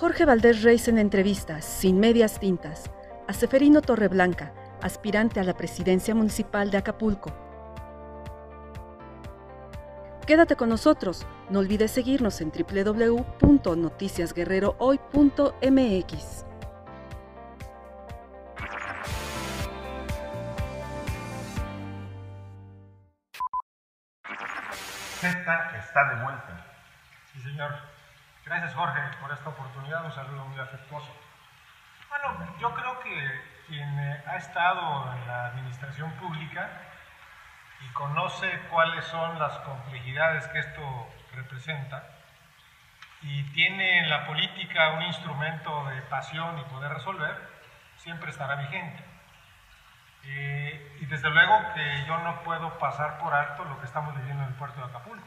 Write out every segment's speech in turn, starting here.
Jorge Valdés Reis en entrevistas, sin medias tintas, a Seferino Torreblanca, aspirante a la presidencia municipal de Acapulco. Quédate con nosotros, no olvides seguirnos en www.noticiasguerrerohoy.mx. Z está de vuelta. Sí, señor. Gracias, Jorge, por esta oportunidad. Un saludo muy afectuoso. Bueno, yo creo que quien eh, ha estado en la administración pública y conoce cuáles son las complejidades que esto representa y tiene en la política un instrumento de pasión y poder resolver, siempre estará vigente. Eh, y desde luego que yo no puedo pasar por alto lo que estamos viviendo en el puerto de Acapulco.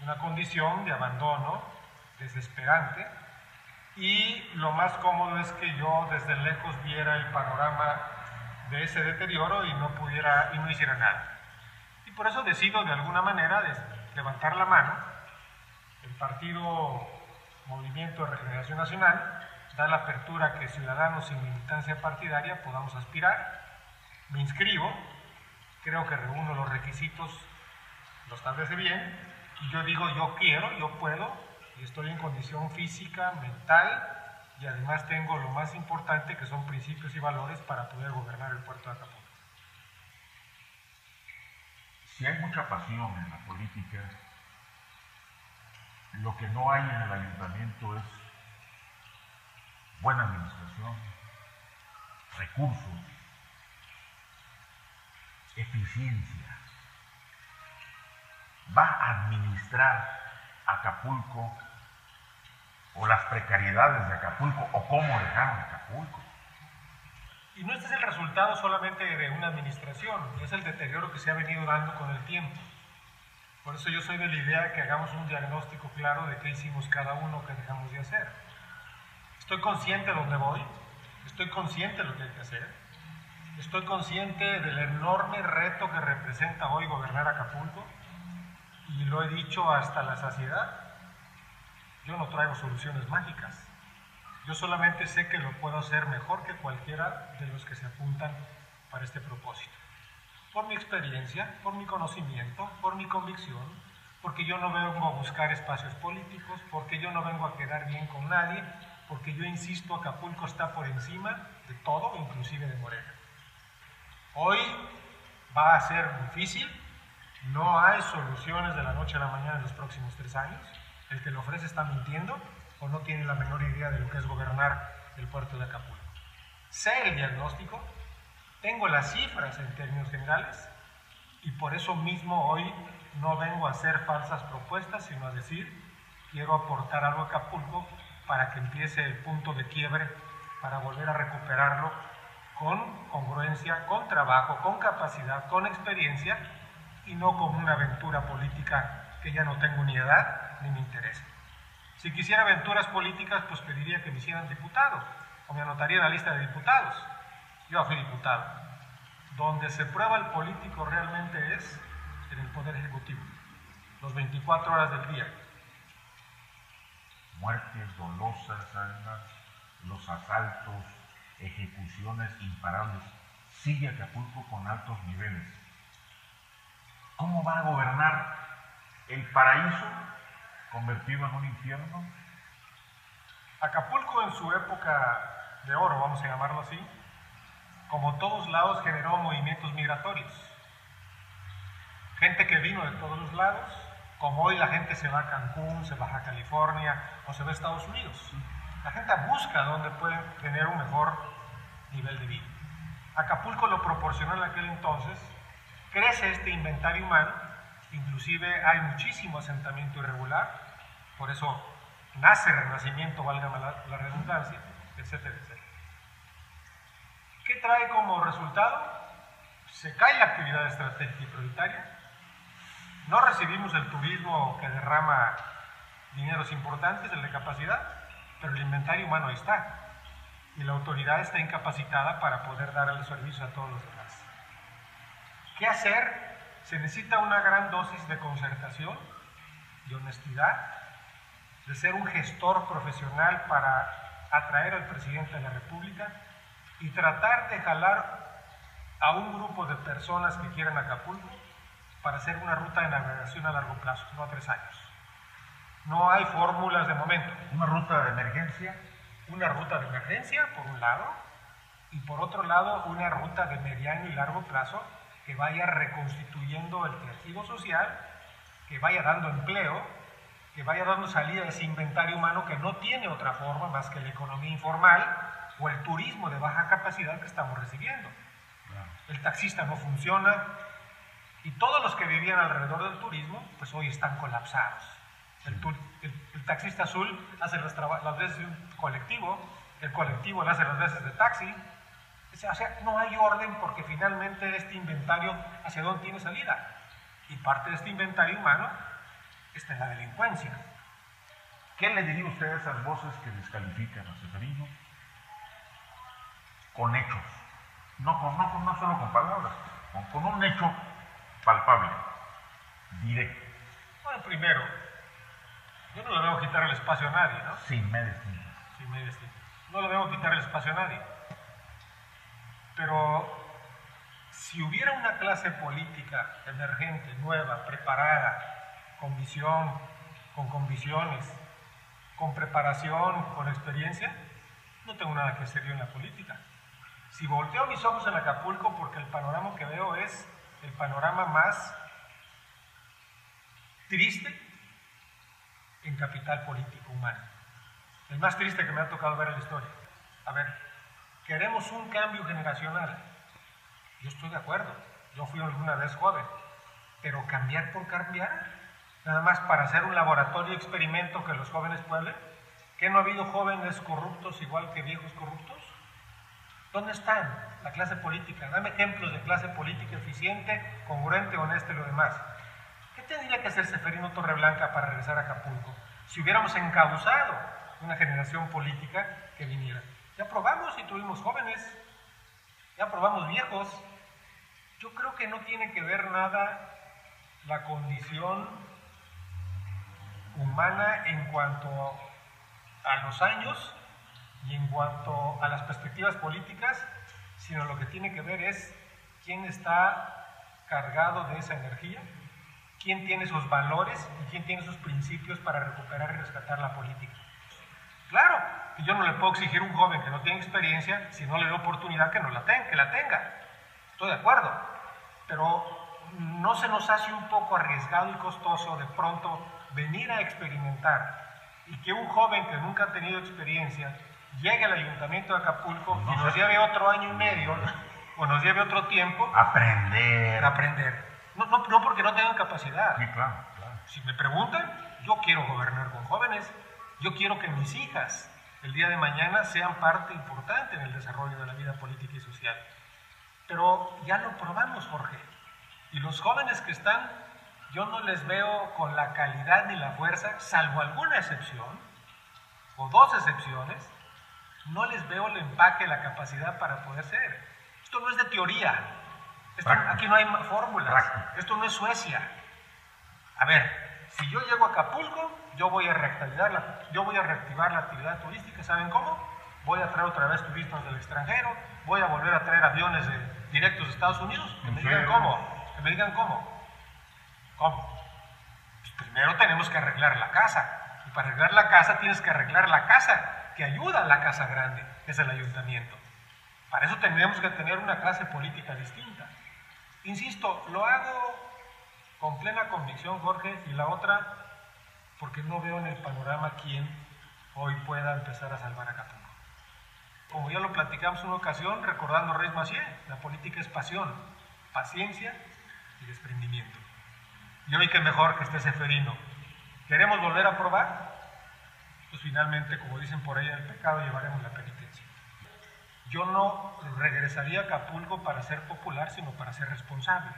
Una condición de abandono desesperante y lo más cómodo es que yo desde lejos viera el panorama de ese deterioro y no pudiera y no hiciera nada. Y por eso decido de alguna manera levantar la mano. El partido Movimiento de Regeneración Nacional da la apertura que ciudadanos sin militancia partidaria podamos aspirar. Me inscribo, creo que reúno los requisitos, lo establece bien, y yo digo yo quiero, yo puedo, y estoy en condición física, mental, y además tengo lo más importante que son principios y valores para poder gobernar el puerto de Acapulco. Si hay mucha pasión en la política, lo que no hay en el ayuntamiento es buena administración, recursos, eficiencia. Va a administrar Acapulco o las precariedades de Acapulco o cómo dejaron Acapulco. Y no este es el resultado solamente de una administración, es el deterioro que se ha venido dando con el tiempo. Por eso yo soy de la idea de que hagamos un diagnóstico claro de qué hicimos cada uno, qué dejamos de hacer. Estoy consciente de dónde voy, estoy consciente de lo que hay que hacer, estoy consciente del enorme reto que representa hoy gobernar Acapulco y lo he dicho hasta la saciedad. Yo no traigo soluciones mágicas. Yo solamente sé que lo puedo hacer mejor que cualquiera de los que se apuntan para este propósito. Por mi experiencia, por mi conocimiento, por mi convicción, porque yo no vengo a buscar espacios políticos, porque yo no vengo a quedar bien con nadie, porque yo insisto, Acapulco está por encima de todo, inclusive de Morena. Hoy va a ser difícil, no hay soluciones de la noche a la mañana en los próximos tres años. El que lo ofrece está mintiendo o no tiene la menor idea de lo que es gobernar el puerto de Acapulco. Sé el diagnóstico, tengo las cifras en términos generales y por eso mismo hoy no vengo a hacer falsas propuestas, sino a decir, quiero aportar algo a Acapulco para que empiece el punto de quiebre, para volver a recuperarlo con congruencia, con trabajo, con capacidad, con experiencia y no como una aventura política que ya no tengo ni edad ni me interesa. Si quisiera aventuras políticas, pues pediría que me hicieran diputado o me anotaría en la lista de diputados. Yo fui diputado. Donde se prueba el político realmente es en el Poder Ejecutivo, los 24 horas del día. Muertes dolosas, almas, los asaltos, ejecuciones imparables. Sigue Acapulco con altos niveles ¿Cómo va a gobernar el paraíso convertido en un infierno? Acapulco en su época de oro, vamos a llamarlo así, como todos lados generó movimientos migratorios. Gente que vino de todos los lados, como hoy la gente se va a Cancún, se va a California o se va a Estados Unidos. La gente busca donde puede tener un mejor nivel de vida. Acapulco lo proporcionó en aquel entonces crece este inventario humano, inclusive hay muchísimo asentamiento irregular, por eso nace renacimiento, valga la, redundancia, etcétera, etcétera. ¿Qué trae como resultado? Se cae la actividad estratégica y prioritaria, no recibimos el turismo que derrama dineros importantes, el de capacidad, pero el inventario humano ahí está. Y la autoridad está incapacitada para poder dar el servicio a todos los demás. ¿Qué hacer? Se necesita una gran dosis de concertación, de honestidad, de ser un gestor profesional para atraer al presidente de la República y tratar de jalar a un grupo de personas que quieran Acapulco para hacer una ruta de navegación a largo plazo, no a tres años. No hay fórmulas de momento. ¿Una ruta de emergencia? Una ruta de emergencia, por un lado, y por otro lado, una ruta de mediano y largo plazo que vaya reconstituyendo el tejido social, que vaya dando empleo, que vaya dando salida a ese inventario humano que no tiene otra forma más que la economía informal o el turismo de baja capacidad que estamos recibiendo. El taxista no funciona y todos los que vivían alrededor del turismo, pues hoy están colapsados. El, taxista azul hace las, las veces de un colectivo, el colectivo le hace las veces de taxi, o sea, no hay orden porque finalmente este inventario hacia dónde tiene salida. Y parte de este inventario humano está en la delincuencia. ¿Qué le diría usted a esas voces que descalifican a Seferino? Con hechos. No, con, no, no solo con palabras, con, un hecho palpable, directo. Bueno, primero, yo no le debo quitar el espacio a nadie, ¿no? Sin medicina. Sin medicina. No le debo quitar el espacio a nadie. Pero si hubiera una clase política emergente, nueva, preparada, con visión, con convicciones, con preparación, con experiencia, no tengo nada que hacer yo en la política. Si volteo mis ojos en Acapulco, porque el panorama que veo es el panorama más triste en capital político humano. El más triste que me ha tocado ver en la historia. A ver, Queremos un cambio generacional. Yo estoy de acuerdo. Yo fui alguna vez joven. Pero cambiar por cambiar, nada más para hacer un laboratorio experimento que los jóvenes pueblen. ¿Que no ha habido jóvenes corruptos igual que viejos corruptos? ¿Dónde están la clase política? Dame ejemplos de clase política eficiente, congruente, honesta y lo demás. ¿Qué tendría que hacer Seferino Torreblanca para regresar a Acapulco si hubiéramos encauzado una generación política que viniera? Ya probamos y tuvimos jóvenes, ya probamos viejos. Yo creo que no tiene que ver nada la condición humana en cuanto a los años y en cuanto a las perspectivas políticas, sino lo que tiene que ver es quién está cargado de esa energía, quién tiene sus valores y quién tiene sus principios para recuperar y rescatar la política. Claro, que yo no le puedo exigir a un joven que no tiene experiencia, si no le doy oportunidad que, no la, tenga, que la tenga. Estoy de acuerdo. Pero no se nos hace un poco arriesgado y costoso de pronto venir a experimentar y que un joven que nunca ha tenido experiencia llegue al ayuntamiento de Acapulco y nos lleve otro año y medio o nos lleve otro tiempo. Aprender. Aprender. No, no, no porque no tengan capacidad. Sí, claro, claro. Si me preguntan, yo quiero gobernar con jóvenes. Yo quiero que mis hijas el día de mañana sean parte importante en el desarrollo de la vida política y social. Pero ya lo probamos, Jorge. Y los jóvenes que están, yo no les veo con la calidad ni la fuerza, salvo alguna excepción, o dos excepciones, no les veo el empaque, la capacidad para poder ser. Esto no es de teoría. aquí no hay fórmulas. Esto no es Suecia. A ver, si yo llego a Acapulco, yo voy a reactivar la, yo voy a reactivar la actividad turística, ¿saben cómo? Voy a traer otra vez turistas del extranjero, voy a volver a traer aviones directos de Estados Unidos, que me digan cómo, que me digan cómo. ¿Cómo? Pues primero tenemos que arreglar la casa, y para arreglar la casa tienes que arreglar la casa que ayuda a la casa grande, que es el ayuntamiento. Para eso tendríamos que tener una clase política distinta. Insisto, lo hago con plena convicción, Jorge, y la otra porque no veo en el panorama quién hoy pueda empezar a salvar a Acapulco. Como ya lo platicamos en una ocasión, recordando a Reyes Macié, la política es pasión, paciencia y desprendimiento. Y hoy que mejor que esté Seferino. ¿Queremos volver a probar? Pues finalmente, como dicen por ahí, el pecado llevaremos la penitencia. Yo no regresaría a Acapulco para ser popular, sino para ser responsable.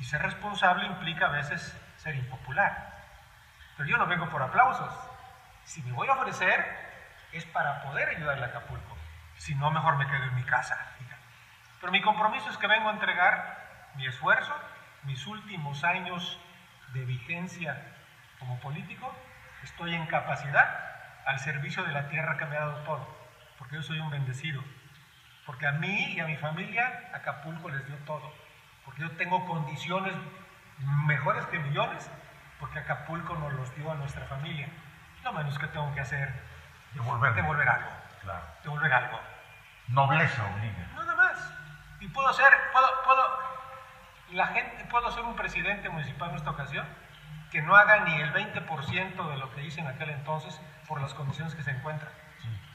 Y ser responsable implica a veces ser impopular. Pero yo no vengo por aplausos. Si me voy a ofrecer, es para poder ayudarle a Acapulco. Si no, mejor me quedo en mi casa. Pero mi compromiso es que vengo a entregar mi esfuerzo, mis últimos años de vigencia como político, estoy en capacidad al servicio de la tierra que me ha dado todo, porque yo soy un bendecido, porque a mí y a mi familia Acapulco les dio todo, porque yo tengo condiciones mejores que millones, porque Acapulco nos los dio a nuestra familia. Lo menos que tengo que hacer Devolver. devolver algo, Claro. devolver algo. Nobleza obliga. Nada más. Y puedo ser, puedo, puedo, la gente, puedo ser un presidente municipal en esta ocasión que no haga ni el 20% de lo que hice en aquel entonces por las condiciones que se encuentran.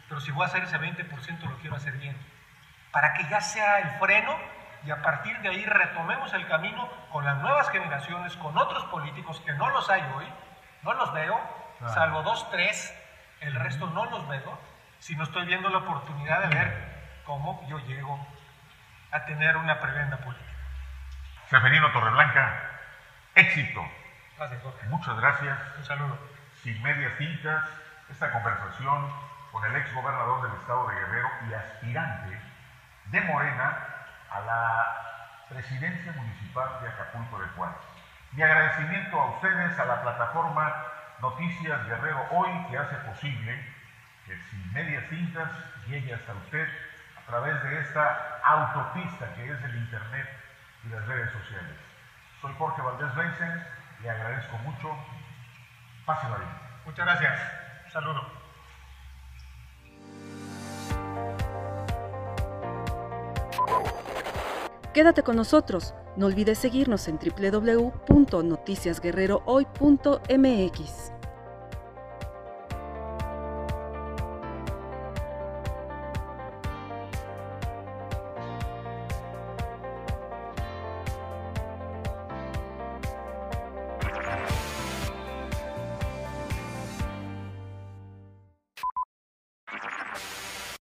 Pero si voy a hacer ese 20% lo quiero hacer bien. Para que ya sea el freno y a partir de ahí retomemos el camino con las nuevas generaciones, con otros políticos que no los hay hoy, no los veo, Claro. salvo dos, tres, el resto no los veo, si no estoy viendo la oportunidad de ver cómo yo llego a tener una prebenda política. Seferino Torreblanca, éxito. Gracias, Jorge. Muchas gracias. Un saludo. Sin medias tintas, esta conversación con el ex gobernador del estado de Guerrero y aspirante de Morena a la presidencia municipal de Acapulco de Juárez. Mi agradecimiento a ustedes, a la plataforma Noticias Guerrero Hoy, que hace posible que sin medias tintas llegue hasta usted a través de esta autopista que es el Internet y las redes sociales. Soy Jorge Valdés Reisen, le agradezco mucho. Pásela bien. Muchas gracias. Un saludo. Quédate con nosotros. No olvides seguirnos en www.noticiasguerrerohoy.mx.